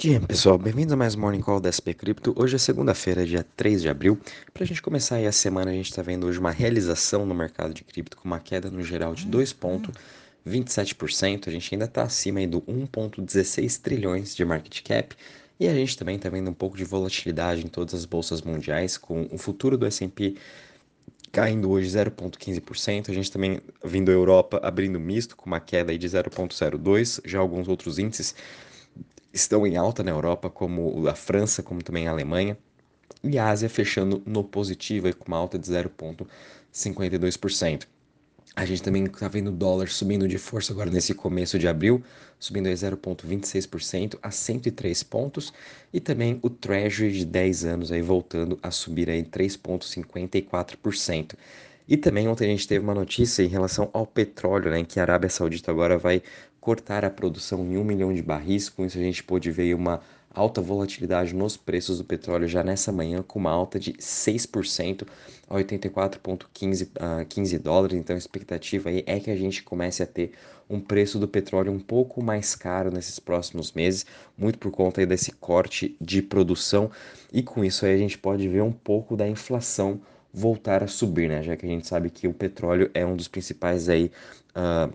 Dia, pessoal, bem-vindos a mais um Morning Call da SP Cripto. Hoje é segunda-feira, dia 3 de abril. Para a gente começar aí a semana, a gente está vendo hoje uma realização no mercado de cripto com uma queda no geral de 2,27%. A gente ainda está acima aí do 1,16 trilhões de market cap. E a gente também está vendo um pouco de volatilidade em todas as bolsas mundiais, com o futuro do S&P caindo hoje 0,15%. A gente também vindo a Europa abrindo misto, com uma queda aí de 0,02%. Já alguns outros índices estão em alta na Europa, como a França, como também a Alemanha, e a Ásia fechando no positivo, com uma alta de 0,52%. A gente também está vendo o dólar subindo de força agora nesse começo de abril, subindo aí 0,26% a 103 pontos, e também o Treasury de 10 anos aí voltando a subir aí 3,54%. E também ontem a gente teve uma notícia em relação ao petróleo, né, que a Arábia Saudita agora vai cortar a produção em um milhão de barris. Com isso, a gente pôde ver uma alta volatilidade nos preços do petróleo já nessa manhã, com uma alta de 6% a 84,15 uh, 15 dólares. Então, a expectativa aí é que a gente comece a ter um preço do petróleo um pouco mais caro nesses próximos meses, muito por conta aí desse corte de produção. E com isso aí a gente pode ver um pouco da inflação voltar a subir, né? Já que a gente sabe que o petróleo é um dos principais aí uh,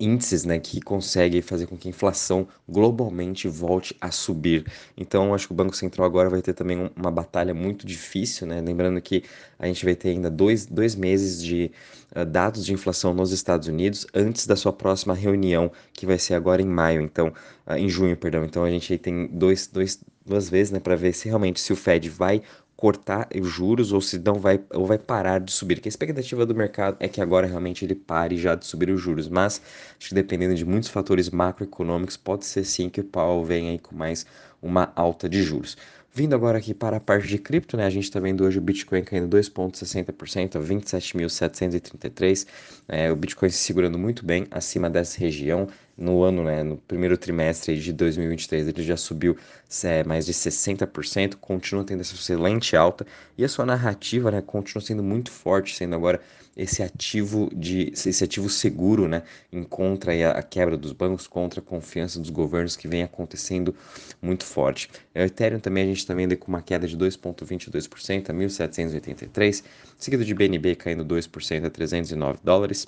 índices né, que conseguem fazer com que a inflação globalmente volte a subir. Então, acho que o Banco Central agora vai ter também uma batalha muito difícil, né? lembrando que a gente vai ter ainda dois, dois meses de uh, dados de inflação nos Estados Unidos antes da sua próxima reunião, que vai ser agora em maio, então, uh, em junho, perdão. Então, a gente tem dois, dois, duas vezes né, para ver se realmente se o Fed vai cortar os juros ou se não vai ou vai parar de subir. Que a expectativa do mercado é que agora realmente ele pare já de subir os juros, mas acho que dependendo de muitos fatores macroeconômicos, pode ser sim que o Powell venha aí com mais uma alta de juros. Vindo agora aqui para a parte de cripto, né? A gente está vendo hoje o Bitcoin caindo 2,60% a 27.733. É, o Bitcoin se segurando muito bem acima dessa região. No ano, né, no primeiro trimestre de 2023, ele já subiu é, mais de 60%, continua tendo essa excelente alta e a sua narrativa né, continua sendo muito forte, sendo agora esse ativo de esse ativo seguro, né, em contra a, a quebra dos bancos, contra a confiança dos governos que vem acontecendo muito forte. O Ethereum também a gente está vendo com uma queda de 2,22% a 1.783, seguido de BNB caindo 2% a 309 dólares.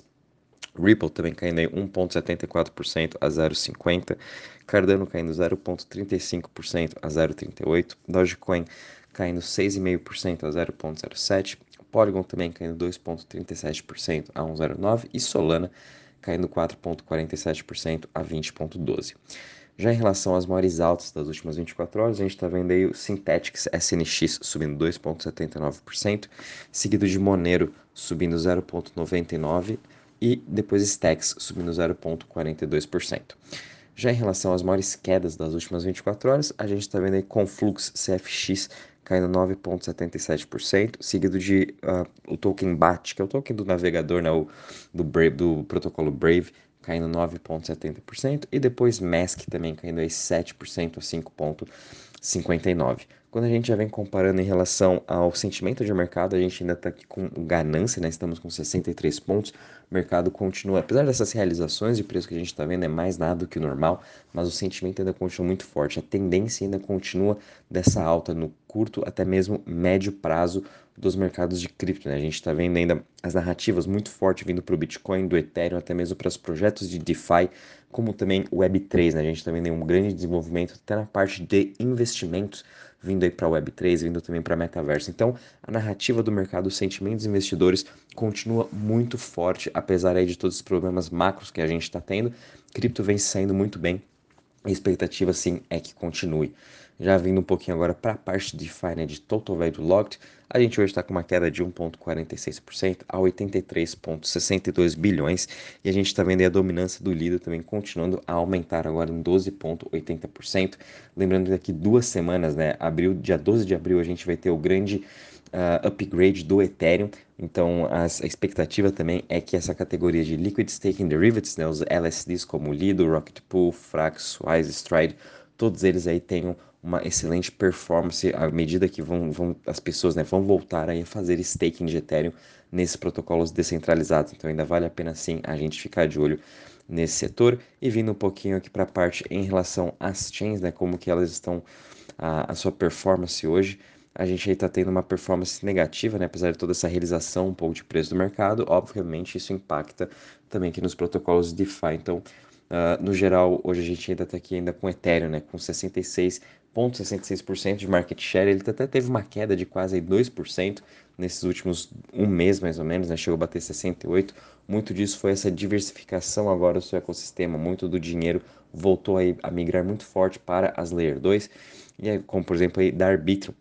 Ripple também caindo em 1,74% a 0,50%, Cardano caindo 0,35% a 0,38%, Dogecoin caindo 6,5% a 0,07%, Polygon também caindo 2,37% a 1,09% e Solana caindo 4,47% a 20,12%. Já em relação às maiores altas das últimas 24 horas, a gente está vendo aí o Synthetics SNX subindo 2,79%, seguido de Monero subindo 0,99% e depois Stacks subindo 0,42%. Já em relação às maiores quedas das últimas 24 horas, a gente está vendo aí Conflux CFX caindo 9,77%, seguido de uh, o token BAT, que é o token do navegador, né, o, do, Brave, do protocolo Brave, caindo 9,70%, e depois Mask também caindo aí 7% a 5,59%. Quando a gente já vem comparando em relação ao sentimento de mercado, a gente ainda está aqui com ganância, né? Estamos com 63 pontos. O mercado continua, apesar dessas realizações de preço que a gente está vendo, é mais nada do que o normal, mas o sentimento ainda continua muito forte. A tendência ainda continua dessa alta no curto até mesmo médio prazo dos mercados de cripto. Né? A gente está vendo ainda as narrativas muito fortes vindo para o Bitcoin, do Ethereum, até mesmo para os projetos de DeFi, como também o Web3. Né? A gente está vendo um grande desenvolvimento até na parte de investimentos vindo aí para a Web3, vindo também para metaverso. Então, a narrativa do mercado, os sentimentos dos investidores continua muito forte, apesar aí de todos os problemas macros que a gente está tendo. Cripto vem saindo muito bem. A expectativa, sim, é que continue. Já vindo um pouquinho agora para a parte de DeFi, de Total Value Locked, a gente hoje está com uma queda de 1,46% a 83,62 bilhões e a gente está vendo a dominância do Lido também continuando a aumentar agora em 12,80%. Lembrando que daqui duas semanas, né, abril, dia 12 de abril, a gente vai ter o grande uh, upgrade do Ethereum. Então, a, a, expectativa também é que essa categoria de Liquid Staking Derivatives, né, os LSDs como Lido, Rocket Pool, Frax, Wise, Stride, todos eles aí tenham uma excelente performance à medida que vão, vão as pessoas né, vão voltar aí a fazer staking de Ethereum nesses protocolos descentralizados. Então ainda vale a pena sim a gente ficar de olho nesse setor. E vindo um pouquinho aqui para a parte em relação às chains, né, como que elas estão, a, a sua performance hoje, a gente está tendo uma performance negativa, né? apesar de toda essa realização um pouco de preço do mercado, obviamente isso impacta também aqui nos protocolos DeFi. Então, uh, no geral, hoje a gente ainda está aqui ainda com Ethereum, né? com 66,66% de market share, ele até teve uma queda de quase 2% nesses últimos um mês mais ou menos, né? chegou a bater 68%. Muito disso foi essa diversificação agora do seu ecossistema, muito do dinheiro voltou a migrar muito forte para as Layer 2, e como por exemplo aí da Arbitrum,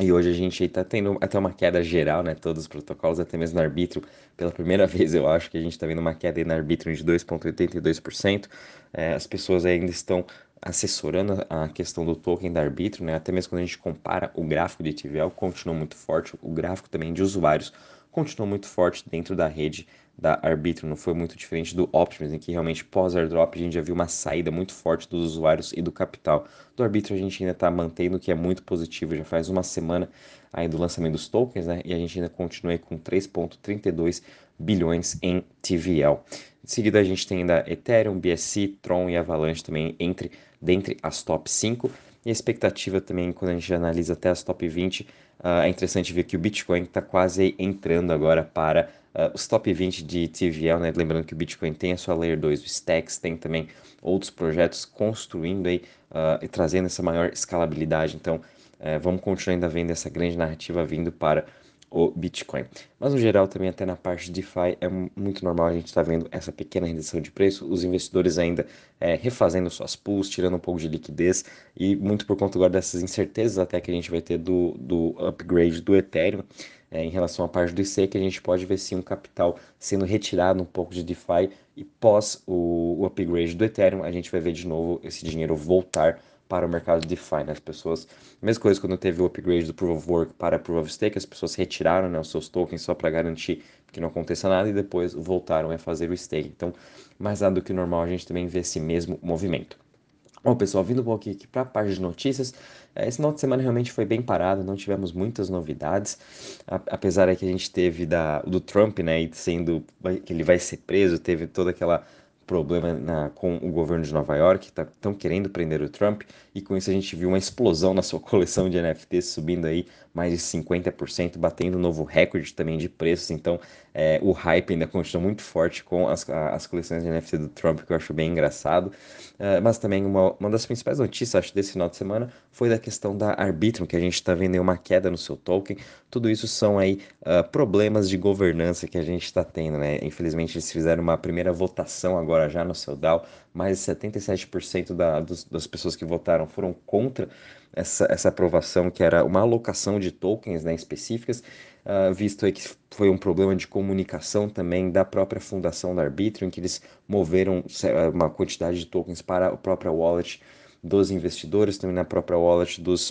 e hoje a gente está tendo até uma queda geral, né? Todos os protocolos, até mesmo no arbítrio. Pela primeira vez, eu acho que a gente está vendo uma queda no arbítrio de 2,82%. É, as pessoas ainda estão assessorando a questão do token da arbítrio, né? Até mesmo quando a gente compara o gráfico de TVL, continua muito forte. O gráfico também de usuários continua muito forte dentro da rede da Arbitrum, não foi muito diferente do Optimus, em que realmente pós-airdrop a gente já viu uma saída muito forte dos usuários e do capital. Do Arbitrum a gente ainda está mantendo, o que é muito positivo, já faz uma semana aí do lançamento dos tokens, né? E a gente ainda continua com 3,32 bilhões em TVL. Em seguida a gente tem ainda Ethereum, BSC, Tron e Avalanche também entre dentre as top 5. E a expectativa também, quando a gente analisa até as top 20, uh, ah, é interessante ver que o Bitcoin está quase entrando agora para uh, os top 20 de TVL, né? Lembrando que o Bitcoin tem a sua Layer 2, o Stacks tem também outros projetos construindo aí uh, e trazendo essa maior escalabilidade. Então, uh, vamos continuar ainda vendo essa grande narrativa vindo para o Bitcoin. Mas no geral também até na parte de DeFi é muito normal a gente estar tá vendo essa pequena redução de preço, os investidores ainda é, refazendo suas pools, tirando um pouco de liquidez e muito por conta agora dessas incertezas até que a gente vai ter do, do upgrade do Ethereum é, em relação à parte do IC, que a gente pode ver sim um capital sendo retirado um pouco de DeFi e pós o, o upgrade do Ethereum, a gente vai ver de novo esse dinheiro voltar para o mercado de DeFi, né? As pessoas, mesma coisa quando teve o upgrade do Proof of Work para Proof of Stake, as pessoas retiraram né, os seus tokens só para garantir que não aconteça nada e depois voltaram a fazer o stake. Então, mais nada do que normal, a gente também vê esse mesmo movimento. Bom, pessoal, vindo um pouquinho aqui para a parte de notícias, é, esse final de semana realmente foi bem parado, não tivemos muitas novidades, apesar que a gente teve da, do Trump, né, sendo que ele vai ser preso, teve toda aquela problema na, com o governo de Nova York, estão tá, querendo prender o Trump, e com isso a gente viu uma explosão na sua coleção de NFTs subindo aí mais de 50%, batendo um novo recorde também de preços, então é, o hype ainda continua muito forte com as, as coleções de NFT do Trump, que eu acho bem engraçado, uh, mas também uma, uma das principais notícias, acho, desse final de semana foi da questão da Arbitrum, que a gente está vendo uma queda no seu token, tudo isso são aí uh, problemas de governança que a gente está tendo, né, infelizmente eles fizeram uma primeira votação agora já no seu DAO, mais de 77% da, dos, das pessoas que votaram foram contra essa, essa aprovação, que era uma alocação de tokens né, específicas, uh, visto aí que foi um problema de comunicação também da própria fundação da Arbitrum, em que eles moveram uma quantidade de tokens para a própria wallet dos investidores, também na própria wallet dos,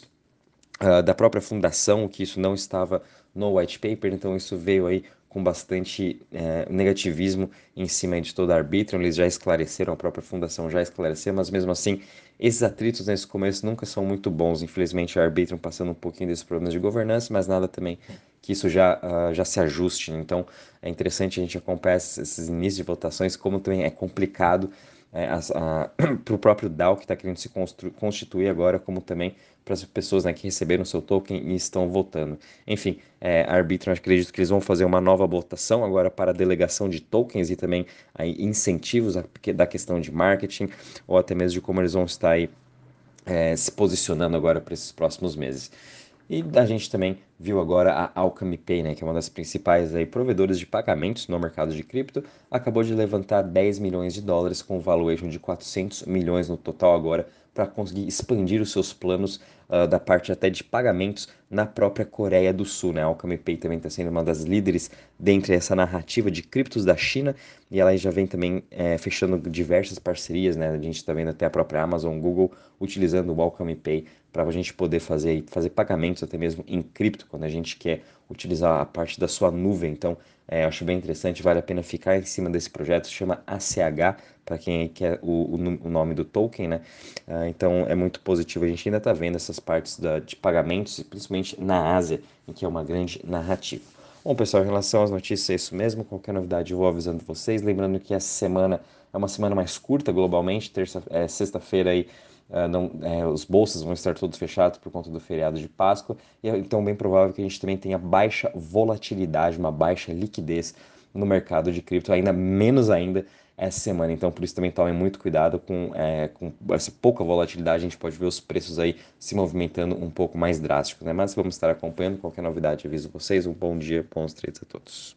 uh, da própria fundação, que isso não estava no white paper, então isso veio aí com bastante é, negativismo em cima de toda a Arbitrum. Eles já esclareceram, a própria fundação já esclareceu, mas mesmo assim, esses atritos nesse começo nunca são muito bons. Infelizmente, a Arbitrum passando um pouquinho desses problemas de governança, mas nada também que isso já, uh, já se ajuste. Então, é interessante a gente acompanhar esses inícios de votações, como também é complicado é, para o próprio DAO que está querendo se constituir agora, como também para as pessoas né, que receberam seu token e estão votando. Enfim, é, a Arbitrum, acredito que eles vão fazer uma nova votação agora para a delegação de tokens e também aí, incentivos da questão de marketing, ou até mesmo de como eles vão estar aí, é, se posicionando agora para esses próximos meses. E a gente também viu agora a Alchemy Pay, né, que é uma das principais aí, de pagamentos no mercado de cripto, acabou de levantar 10 milhões de dólares com um valuation de 400 milhões no total agora para conseguir expandir os seus planos uh, da parte até de pagamentos na própria Coreia do Sul. Né? A Alchemy Pay também está sendo uma das líderes dentro dessa narrativa de criptos da China e ela já vem também é, fechando diversas parcerias. Né? A gente está vendo até a própria Amazon, Google utilizando o Alchemy Pay para a gente poder fazer, fazer pagamentos até mesmo em cripto quando a gente quer utilizar a parte da sua nuvem. Então, é, acho bem interessante, vale a pena ficar em cima desse projeto, se chama ACH, para quem quer o, o, nome do token, né? Uh, então é muito positivo. A gente ainda está vendo essas partes da, de pagamentos, principalmente na Ásia, em que é uma grande narrativa. Bom, pessoal, em relação às notícias, é isso mesmo. Qualquer novidade eu vou avisando vocês. Lembrando que essa semana é uma semana mais curta globalmente. Terça, é, sexta-feira aí uh, não, é, os bolsas vão estar todos fechados por conta do feriado de Páscoa. E é, então, bem provável que a gente também tenha baixa volatilidade, uma baixa liquidez no mercado de cripto, ainda menos ainda essa semana. Então, por isso também tomem muito cuidado com, é, com essa pouca volatilidade. A gente pode ver os preços aí se movimentando um pouco mais drásticos, né? Mas vamos estar acompanhando. Qualquer novidade, aviso vocês. Um bom dia, bons trades a todos.